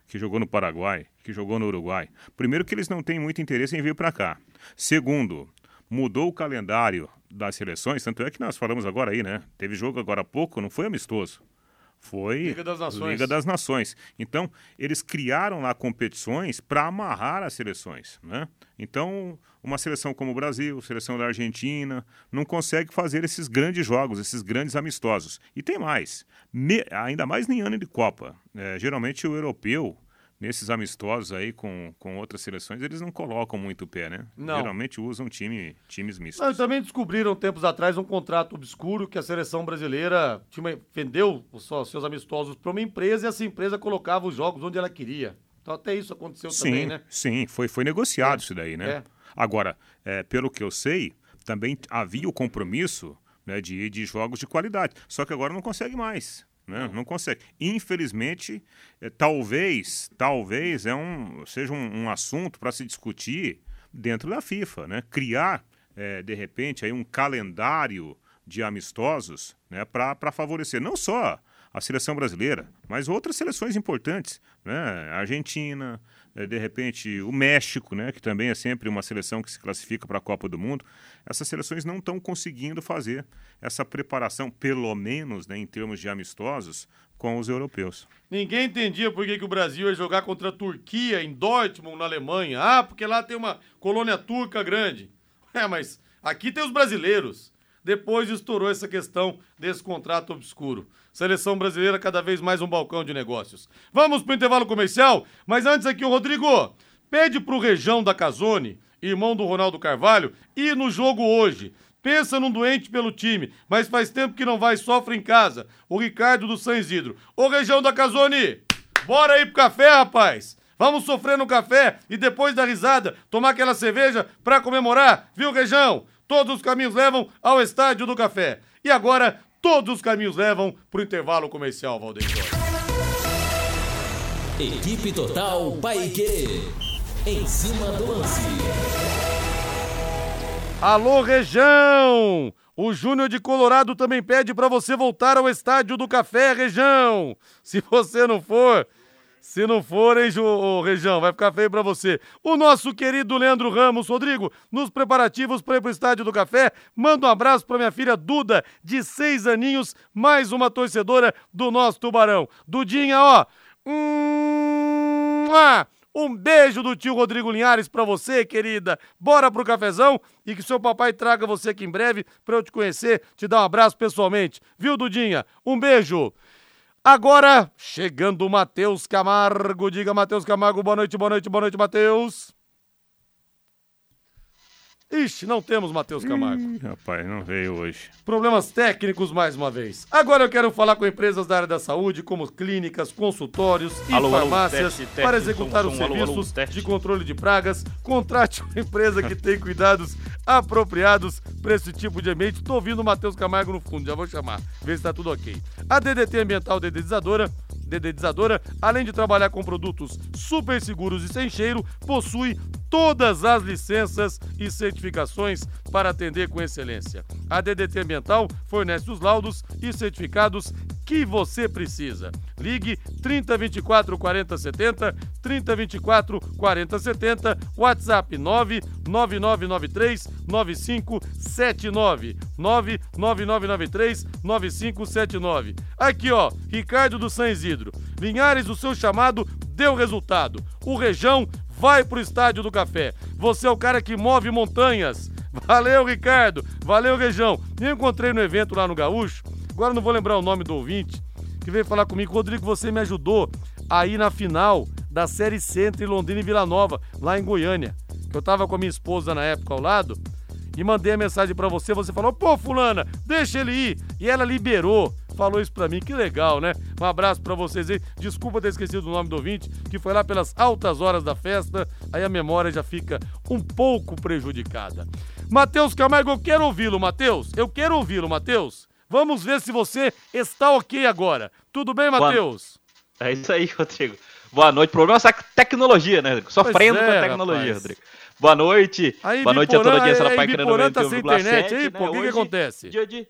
Que jogou no Paraguai? Que jogou no Uruguai? Primeiro, que eles não têm muito interesse em vir para cá. Segundo, mudou o calendário das seleções, tanto é que nós falamos agora aí, né? Teve jogo agora há pouco, não foi amistoso. Foi Liga das Nações. Liga das Nações. Então, eles criaram lá competições para amarrar as seleções, né? Então, uma seleção como o Brasil, seleção da Argentina, não consegue fazer esses grandes jogos, esses grandes amistosos. E tem mais, me, ainda mais em ano de Copa. É, geralmente o europeu nesses amistosos aí com, com outras seleções, eles não colocam muito o pé, né? Não. Geralmente usam time, times mistos. Não, também descobriram tempos atrás um contrato obscuro que a seleção brasileira tinha, vendeu os seus amistosos para uma empresa e essa empresa colocava os jogos onde ela queria. Então até isso aconteceu sim, também, né? Sim, foi, foi negociado é. isso daí, né? É. Agora, é, pelo que eu sei, também havia o compromisso né, de, de jogos de qualidade. Só que agora não consegue mais. Né? Não consegue. Infelizmente, é, talvez, talvez é um, seja um, um assunto para se discutir dentro da FIFA, né? Criar, é, de repente, aí um calendário de amistosos né, para favorecer não só a seleção brasileira, mas outras seleções importantes, né? Argentina, de repente o México, né? Que também é sempre uma seleção que se classifica para a Copa do Mundo. Essas seleções não estão conseguindo fazer essa preparação, pelo menos, né, em termos de amistosos, com os europeus. Ninguém entendia por que, que o Brasil ia jogar contra a Turquia em Dortmund, na Alemanha. Ah, porque lá tem uma colônia turca grande. É, mas aqui tem os brasileiros. Depois estourou essa questão desse contrato obscuro. Seleção brasileira cada vez mais um balcão de negócios. Vamos para o intervalo comercial, mas antes aqui o Rodrigo, pede para o Região da Casone, irmão do Ronaldo Carvalho, ir no jogo hoje. Pensa num doente pelo time, mas faz tempo que não vai, sofre em casa. O Ricardo do San Isidro. Ô Região da Casone, bora aí pro café, rapaz. Vamos sofrer no café e depois da risada, tomar aquela cerveja pra comemorar, viu, Região? Todos os caminhos levam ao Estádio do Café. E agora, todos os caminhos levam para o intervalo comercial, Valdeir. Equipe Total Paique. Em cima do lance. Alô, região! O Júnior de Colorado também pede para você voltar ao Estádio do Café, região. Se você não for, se não for, hein, Ju, Região, vai ficar feio pra você. O nosso querido Leandro Ramos, Rodrigo, nos preparativos para ir pro Estádio do Café, manda um abraço pra minha filha Duda, de seis aninhos, mais uma torcedora do nosso Tubarão. Dudinha, ó. Hum, um beijo do tio Rodrigo Linhares pra você, querida. Bora pro cafezão e que seu papai traga você aqui em breve pra eu te conhecer, te dar um abraço pessoalmente. Viu, Dudinha? Um beijo. Agora, chegando o Matheus Camargo. Diga, Matheus Camargo, boa noite, boa noite, boa noite, Matheus. Ixi, não temos Matheus Camargo. Ih, rapaz, não veio hoje. Problemas técnicos mais uma vez. Agora eu quero falar com empresas da área da saúde, como clínicas, consultórios e alô, farmácias, alô, teste, teste, para executar som, os som, serviços alô, de controle de pragas. Contrate uma empresa que tem cuidados apropriados para esse tipo de ambiente. Tô ouvindo o Matheus Camargo no fundo, já vou chamar, ver se tá tudo ok. A DDT Ambiental Dedetizadora dedetizadora, além de trabalhar com produtos super seguros e sem cheiro, possui todas as licenças e certificações para atender com excelência. A DDT Ambiental fornece os laudos e certificados que você precisa. Ligue 3024 40 70, 3024 40 70, WhatsApp 99993 9579, 99993 9579. Aqui ó, Ricardo do San Isidro. Linhares, o seu chamado deu resultado. O Rejão vai pro Estádio do Café. Você é o cara que move montanhas. Valeu, Ricardo. Valeu, Região. Me encontrei no evento lá no Gaúcho. Agora não vou lembrar o nome do ouvinte que veio falar comigo. Rodrigo, você me ajudou aí na final da Série C entre Londrina e Vila Nova, lá em Goiânia. Eu tava com a minha esposa na época ao lado e mandei a mensagem para você. Você falou, pô, Fulana, deixa ele ir. E ela liberou. Falou isso pra mim, que legal, né? Um abraço para vocês aí. Desculpa ter esquecido o nome do ouvinte, que foi lá pelas altas horas da festa. Aí a memória já fica um pouco prejudicada. Matheus Camargo, eu quero ouvi-lo, Matheus. Eu quero ouvi-lo, Matheus. Vamos ver se você está ok agora. Tudo bem, Matheus? É isso aí, Rodrigo. Boa noite. Problema é essa tecnologia, né? Sofrendo Pois é, com a tecnologia, rapaz. Rodrigo. Boa noite. Aí, Boa noite a toda a audiência da tá sem 91,7, internet aí, né? pô, o que que acontece? Dia de,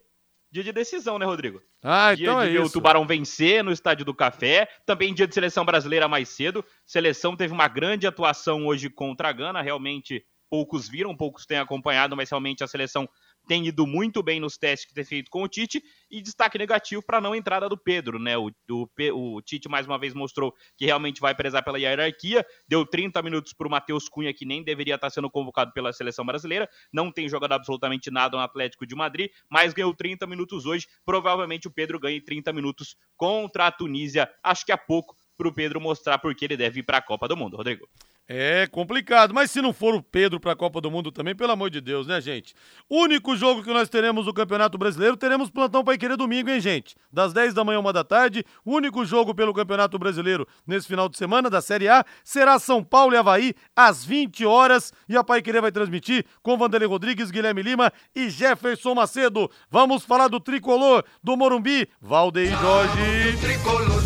dia de decisão, né, Rodrigo? Ah, dia então de é ver o isso. Tubarão vencer no Estádio do Café. Também dia de seleção brasileira mais cedo. Seleção teve uma grande atuação hoje contra a Gana. Realmente, poucos viram, poucos têm acompanhado, mas realmente a seleção tem ido muito bem nos testes que tem feito com o Tite. E destaque negativo para a não entrada do Pedro, né? O, o, o Tite mais uma vez mostrou que realmente vai prezar pela hierarquia. Deu 30 minutos para o Matheus Cunha, que nem deveria estar sendo convocado pela seleção brasileira. Não tem jogado absolutamente nada no Atlético de Madrid, mas ganhou 30 minutos hoje. Provavelmente o Pedro ganhe 30 minutos contra a Tunísia. Acho que há pouco para o Pedro mostrar por que ele deve ir para a Copa do Mundo, Rodrigo. É complicado, mas se não for o Pedro pra Copa do Mundo também, pelo amor de Deus, né, gente? Único jogo que nós teremos no Campeonato Brasileiro, teremos plantão pra querer domingo, hein, gente? Das 10 da manhã, uma da tarde. Único jogo pelo Campeonato Brasileiro nesse final de semana da Série A será São Paulo e Havaí às 20 horas. E a Pai Querer vai transmitir com Vanderlei Rodrigues, Guilherme Lima e Jefferson Macedo. Vamos falar do tricolor do Morumbi, Valdeir Jorge.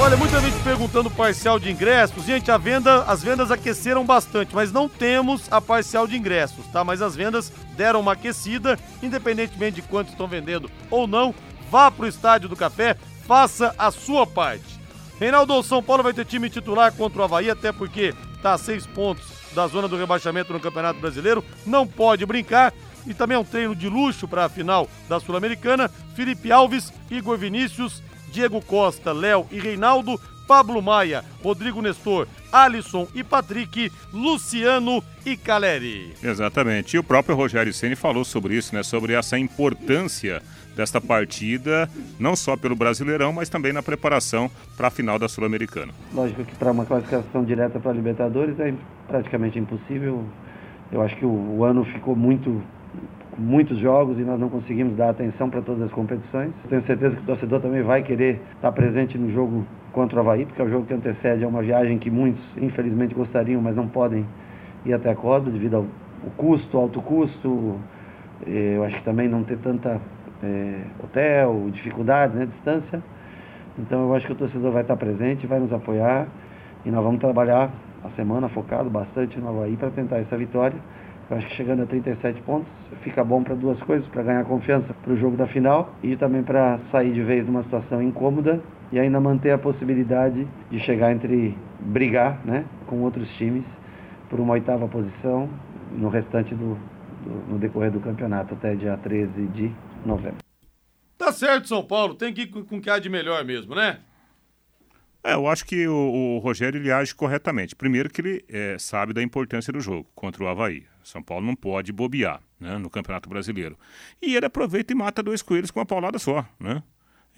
Olha, muita gente perguntando parcial de ingressos. Gente, a venda, as vendas aqueceram bastante, mas não temos a parcial de ingressos, tá? Mas as vendas deram uma aquecida, independentemente de quanto estão vendendo ou não. Vá pro Estádio do Café, faça a sua parte. Reinaldo, São Paulo vai ter time titular contra o Havaí, até porque tá a seis pontos da zona do rebaixamento no Campeonato Brasileiro, não pode brincar. E também é um treino de luxo para a final da Sul-Americana. Felipe Alves, Igor Vinícius, Diego Costa, Léo e Reinaldo, Pablo Maia, Rodrigo Nestor, Alisson e Patrick, Luciano e Caleri. Exatamente. E o próprio Rogério Ceni falou sobre isso, né? Sobre essa importância desta partida, não só pelo Brasileirão, mas também na preparação para a final da Sul-Americana. Lógico que para uma classificação direta para a Libertadores é praticamente impossível. Eu acho que o, o ano ficou muito muitos jogos e nós não conseguimos dar atenção para todas as competições. Tenho certeza que o torcedor também vai querer estar presente no jogo contra o Havaí, porque é o jogo que antecede a uma viagem que muitos, infelizmente, gostariam, mas não podem ir até Córdoba devido ao, custo, alto custo. Eh, Eu acho que também não ter tanta eh, hotel, dificuldades, né, distância. Então eu acho que o torcedor vai estar presente, vai nos apoiar e nós vamos trabalhar a semana focado bastante no Havaí para tentar essa vitória. Eu acho que chegando a 37 pontos fica bom para duas coisas, para ganhar confiança para o jogo da final e também para sair de vez de uma situação incômoda e ainda manter a possibilidade de chegar entre brigar, né, com outros times por uma oitava posição no restante do, do no decorrer do campeonato até dia 13 de novembro. Tá certo, São Paulo, tem que ir com o que há de melhor mesmo, né? É, eu acho que o, o Rogério ele age corretamente. Primeiro que ele é, sabe da importância do jogo contra o Havaí. São Paulo não pode bobear né, no Campeonato Brasileiro. E ele aproveita e mata dois coelhos com uma paulada só, né?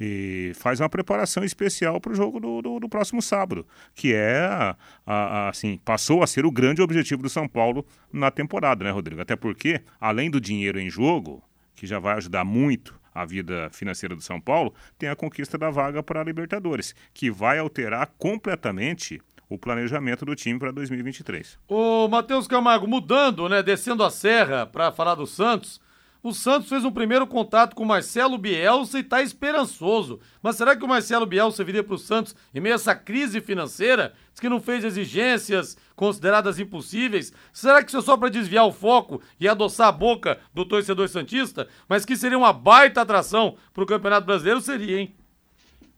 E faz uma preparação especial para o jogo do, do, do próximo sábado, que é, a- a- assim, passou a ser o grande objetivo do São Paulo na temporada, né, Rodrigo? Até porque, além do dinheiro em jogo, que já vai ajudar muito a vida financeira do São Paulo, tem a conquista da vaga para a Libertadores, que vai alterar completamente o planejamento do time para 2023. Ô, Matheus Camargo, mudando, né, descendo a serra para falar do Santos, o Santos fez um primeiro contato com o Marcelo Bielsa e tá esperançoso. Mas será que o Marcelo Bielsa viria pro Santos em meio a essa crise financeira? Diz que não fez exigências consideradas impossíveis. Será que isso é só para desviar o foco e adoçar a boca do torcedor santista? Mas que seria uma baita atração pro Campeonato Brasileiro seria, hein?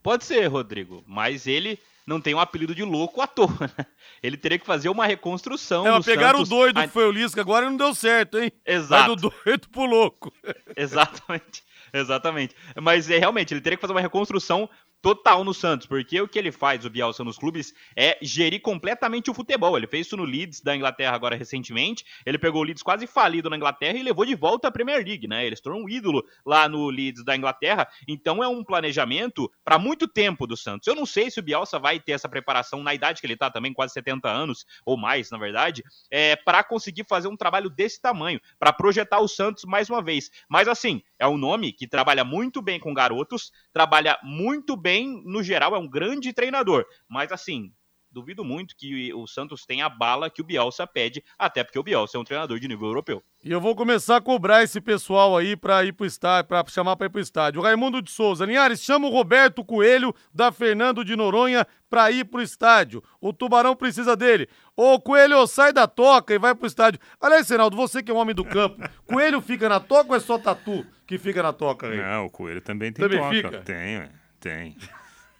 Pode ser, Rodrigo, mas ele não tem um apelido de louco à toa, né? Ele teria que fazer uma reconstrução. É, mas pegaram Santos. o doido A- que foi o Lisca agora não deu certo, hein? Exato. Vai do doido pro louco. Exatamente. Exatamente. Mas é realmente, ele teria que fazer uma reconstrução total no Santos, porque o que ele faz, o Bielsa, nos clubes é gerir completamente o futebol. Ele fez isso no Leeds da Inglaterra agora recentemente. Ele pegou o Leeds quase falido na Inglaterra e levou de volta a Premier League, né? Ele se tornou um ídolo lá no Leeds da Inglaterra. Então é um planejamento para muito tempo do Santos. Eu não sei se o Bielsa vai ter essa preparação na idade que ele tá também, quase 70 anos ou mais, na verdade, é, para conseguir fazer um trabalho desse tamanho, para projetar o Santos mais uma vez. Mas assim, é um nome que trabalha muito bem com garotos, trabalha muito bem no geral, é um grande treinador. Mas assim, duvido muito que o Santos tenha a bala que o Bielsa pede, até porque o Bielsa é um treinador de nível europeu. E eu vou começar a cobrar esse pessoal aí pra ir pro estádio, pra chamar pra ir pro estádio. O Raimundo de Souza, Linhares, chama o Roberto Coelho da Fernando de Noronha pra ir pro estádio. O Tubarão precisa dele. Ô, Coelho, sai da toca e vai pro estádio. Aliás, Senaldo, você que é um homem do campo, Coelho fica na toca ou é só Tatu que fica na toca aí? Não, o Coelho também tem Também toca. fica? Tem, tem.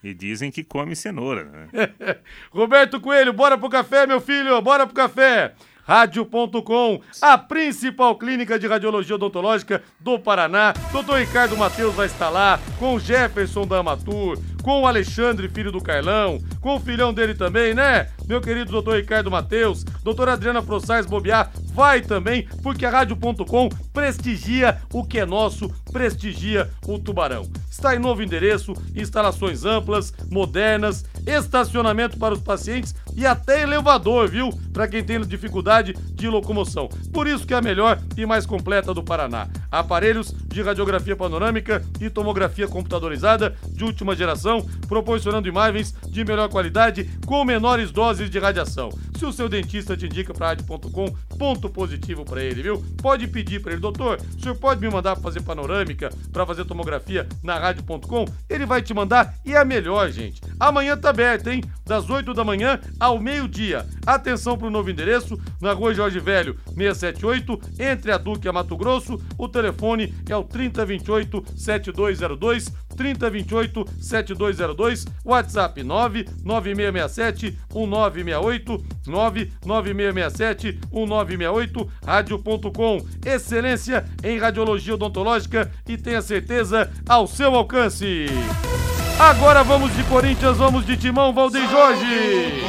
E dizem que come cenoura, né? Roberto Coelho, bora pro café, meu filho, bora pro café. Rádio.com, a principal clínica de radiologia odontológica do Paraná. Doutor Ricardo Matheus vai estar lá, com Jefferson da Amatur, com o Alexandre, filho do Carlão, com o filhão dele também, né? Meu querido doutor Ricardo Matheus, doutora Adriana Proçais Bobiá, vai também, porque a Rádio.com prestigia o que é nosso, prestigia o Tubarão. Está em novo endereço, instalações amplas, modernas, estacionamento para os pacientes e até elevador, viu? Para quem tem dificuldade de locomoção. Por isso que é a melhor e mais completa do Paraná. Aparelhos de radiografia panorâmica e tomografia computadorizada de última geração, proporcionando imagens de melhor qualidade com menores doses de radiação. Se o seu dentista te indica para rádio.com, ponto positivo para ele, viu? Pode pedir para ele, doutor, o senhor pode me mandar para fazer panorâmica, para fazer tomografia na rádio.com? Ele vai te mandar e é melhor, gente. Amanhã tá aberto, hein? Das 8 da manhã ao meio-dia. Atenção para o novo endereço, na rua Jorge Velho, 678, entre a Duque e a Mato Grosso. O telefone é o 3028 7202, 3028 7202, WhatsApp 99667 1968, 99667 1968, rádio.com. Excelência em radiologia odontológica e tenha certeza ao seu alcance. Agora vamos de Corinthians, vamos de Timão, Valdeir Jorge.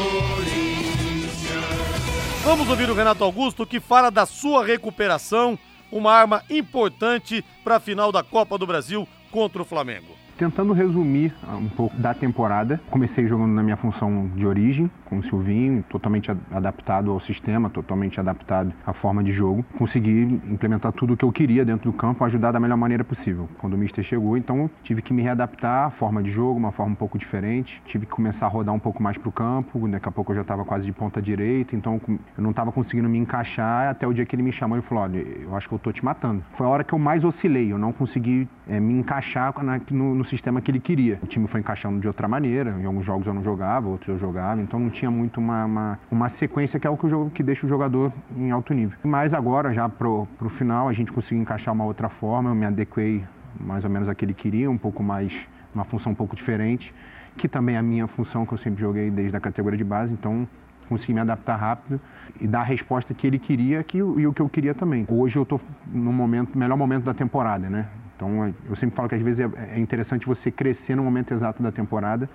Vamos ouvir o Renato Augusto que fala da sua recuperação, uma arma importante para a final da Copa do Brasil contra o Flamengo. Tentando resumir ah, um pouco da temporada, comecei jogando na minha função de origem, com o Silvinho, totalmente adaptado ao sistema, totalmente adaptado à forma de jogo. Consegui implementar tudo o que eu queria dentro do campo, ajudar da melhor maneira possível. Quando o Mister chegou, então tive que me readaptar à forma de jogo, uma forma um pouco diferente. Tive que começar a rodar um pouco mais para o campo, daqui a pouco eu já estava quase de ponta direita, então eu não estava conseguindo me encaixar até o dia que ele me chamou e falou: olha, eu acho que eu tô te matando. Foi a hora que eu mais oscilei, eu não consegui eh, me encaixar no, no sistema que ele queria. O time foi encaixando de outra maneira, em alguns jogos eu não jogava, outros eu jogava, então não tinha muito uma, uma, uma sequência que é o que, o jogo, que deixa o jogador em alto nível. Mas agora, já pro, pro final, a gente conseguiu encaixar uma outra forma, eu me adequei mais ou menos a que ele queria, um pouco mais, uma função um pouco diferente, que também é a minha função que eu sempre joguei desde a categoria de base, então consegui me adaptar rápido e dar a resposta que ele queria que, e o que eu queria também. Hoje eu estou no momento, melhor momento da temporada, né? Então é- eu sempre falo que às vezes é, é interessante você crescer no momento exato da temporada.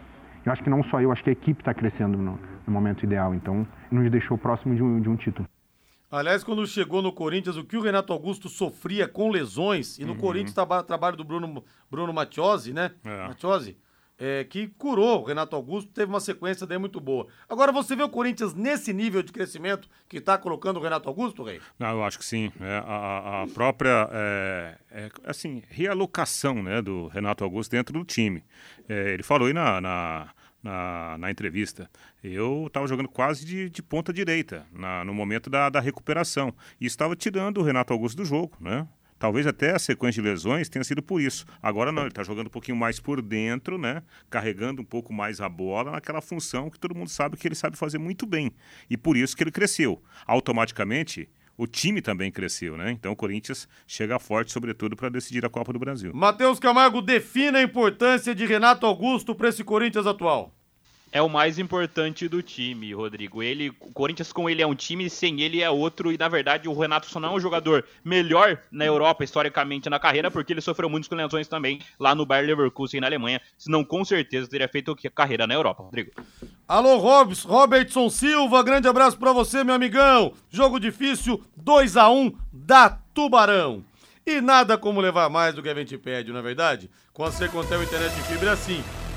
Eu acho que não só eu, acho que a equipe está crescendo no, no momento ideal. Então nos deixou próximo de um, de um título. Aliás, quando chegou no Corinthians, o que o Renato Augusto sofria com lesões, e no Corinthians traba- trabalho do Bruno, Bruno Matiosi, né? É. Matiosi, é, que curou o Renato Augusto, teve uma sequência daí muito boa. Agora, você vê o Corinthians nesse nível de crescimento que tá colocando o Renato Augusto, Rei? Não, eu acho que sim. É, a, a- a própria é, é, assim, realocação né, do Renato Augusto dentro do time. É, ele falou aí na, na, na, na entrevista. Eu estava jogando quase de, de ponta direita na- no momento da, da recuperação. E estava tirando o Renato Augusto do jogo, né? Talvez até a sequência de lesões tenha sido por isso. Agora não, ele está jogando um pouquinho mais por dentro, né? Carregando um pouco mais a bola naquela função que todo mundo sabe que ele sabe fazer muito bem. E por isso que ele cresceu. Automaticamente, o time também cresceu, né? Então o Corinthians chega forte, sobretudo, para decidir a Copa do Brasil. Matheus Camargo define a importância de Renato Augusto para esse Corinthians atual. É o mais importante do time, Rodrigo. Ele, o Corinthians com ele é um time, sem ele é outro. E na verdade o Renato só não é um jogador melhor na Europa historicamente na carreira, porque ele sofreu muitas lesões também lá no Bayer Leverkusen na Alemanha. Senão com certeza teria feito carreira na Europa, Rodrigo. Alô, Robs, Robertson Silva, grande abraço para você, meu amigão. Jogo difícil, 2 a 1 da Tubarão. E nada como levar mais do que a gente pede, não é verdade? Com a Secontel Internet de Fibra é assim.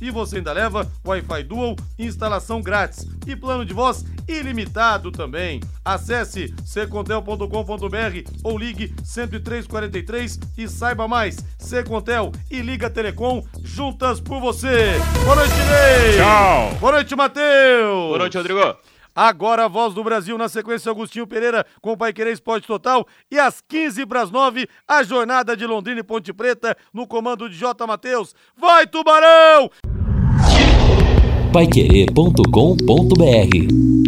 E você ainda leva Wi-Fi Dual, instalação grátis e plano de voz ilimitado também. Acesse secontel.com.br ou ligue 10343 e saiba mais. Secontel e Liga Telecom juntas por você. Boa noite, Ney. Tchau. Boa noite, Matheus. Boa noite, Rodrigo. Agora a voz do Brasil na sequência Agostinho Pereira com o Pai Querer Esporte Total e às 15 para as 9 a jornada de Londrina e Ponte Preta no comando de J. Matheus. Vai Tubarão! Paiquerê.com.br